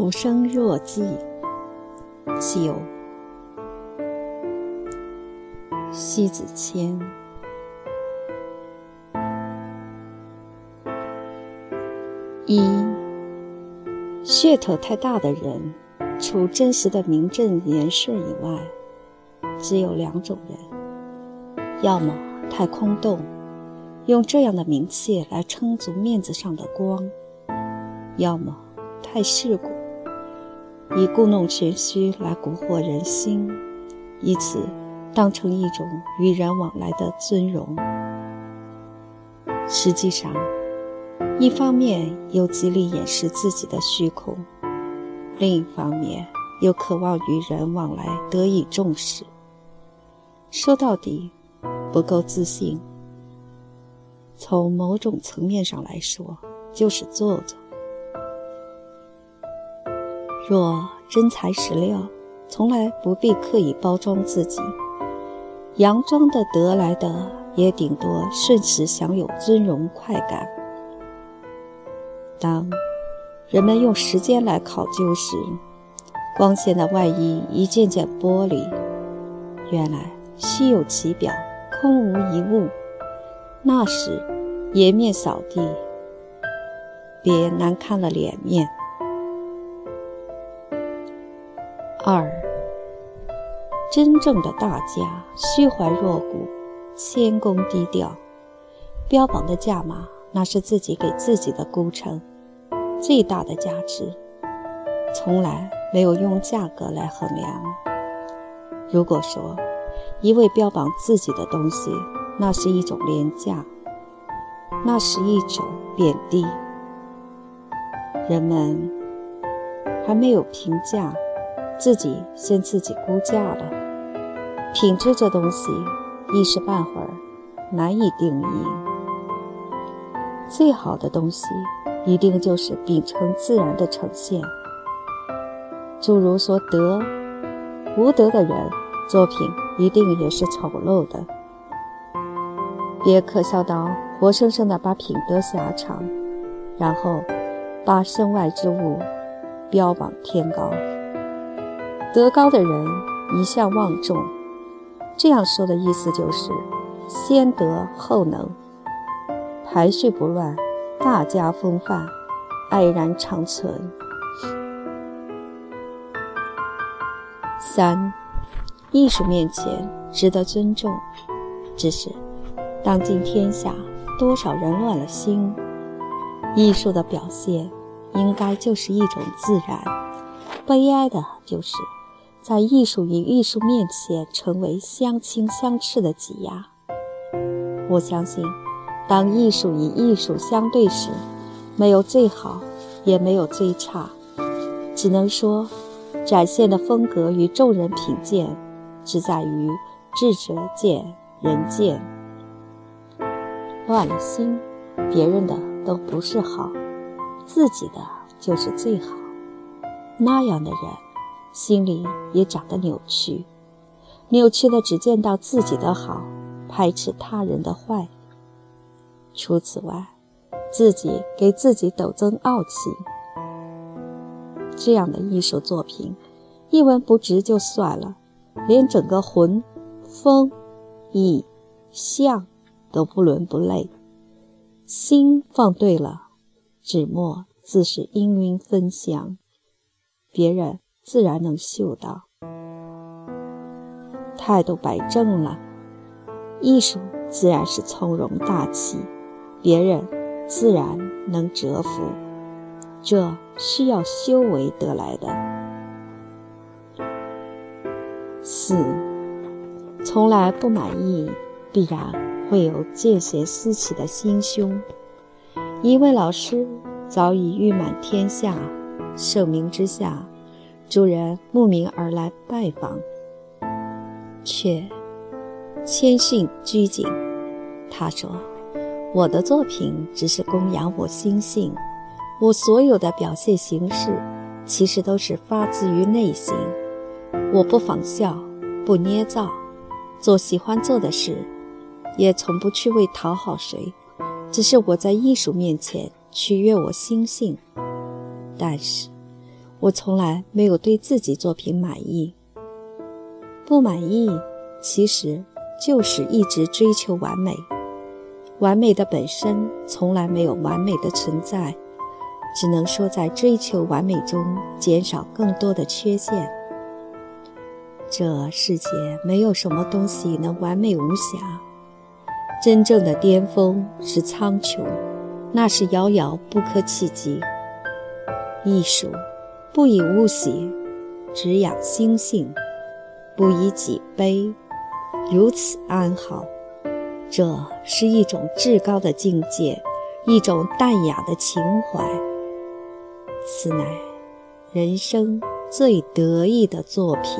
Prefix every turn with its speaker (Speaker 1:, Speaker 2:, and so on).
Speaker 1: 浮生若寄，九。西子谦。一，噱头太大的人，除真实的名正言顺以外，只有两种人：要么太空洞，用这样的名气来撑足面子上的光；要么太世故，以故弄玄虚来蛊惑人心，以此。当成一种与人往来的尊荣，实际上，一方面又极力掩饰自己的虚空，另一方面又渴望与人往来得以重视。说到底，不够自信。从某种层面上来说，就是做作。若真材实料，从来不必刻意包装自己。佯装的得来的，也顶多瞬时享有尊荣快感。当人们用时间来考究时，光鲜的外衣一件件剥离，原来虚有其表，空无一物。那时，颜面扫地，别难看了脸面。二。真正的大家，虚怀若谷，谦恭低调，标榜的价码那是自己给自己的孤城，最大的价值，从来没有用价格来衡量。如果说一味标榜自己的东西，那是一种廉价，那是一种贬低。人们还没有评价。自己先自己估价了，品质这东西一时半会儿难以定义。最好的东西一定就是秉承自然的呈现。诸如说德，无德的人作品一定也是丑陋的。别可笑到活生生的把品德狭长，然后把身外之物标榜天高。德高的人一向望重，这样说的意思就是先德后能，排序不乱，大家风范，安然长存。三，艺术面前值得尊重，只是当今天下多少人乱了心，艺术的表现应该就是一种自然，悲哀的就是。在艺术与艺术面前，成为相亲相斥的挤压。我相信，当艺术与艺术相对时，没有最好，也没有最差，只能说，展现的风格与众人品鉴，只在于智者见仁见。乱了心，别人的都不是好，自己的就是最好。那样的人。心里也长得扭曲，扭曲的只见到自己的好，排斥他人的坏。除此外，自己给自己陡增傲气。这样的艺术作品，一文不值就算了，连整个魂、风、意、象都不伦不类。心放对了，纸墨自是氤氲芬香，别人。自然能嗅到，态度摆正了，艺术自然是从容大气，别人自然能折服。这需要修为得来的。四，从来不满意，必然会有见贤思齐的心胸。一位老师早已誉满天下，盛名之下。主人慕名而来拜访，却谦逊拘谨。他说：“我的作品只是供养我心性，我所有的表现形式其实都是发自于内心。我不仿效，不捏造，做喜欢做的事，也从不去为讨好谁，只是我在艺术面前取悦我心性。但是。”我从来没有对自己作品满意。不满意，其实就是一直追求完美。完美的本身从来没有完美的存在，只能说在追求完美中减少更多的缺陷。这世界没有什么东西能完美无瑕，真正的巅峰是苍穹，那是遥遥不可企及。艺术不以物喜，只养心性，不以己悲，如此安好。这是一种至高的境界，一种淡雅的情怀。此乃人生最得意的作品。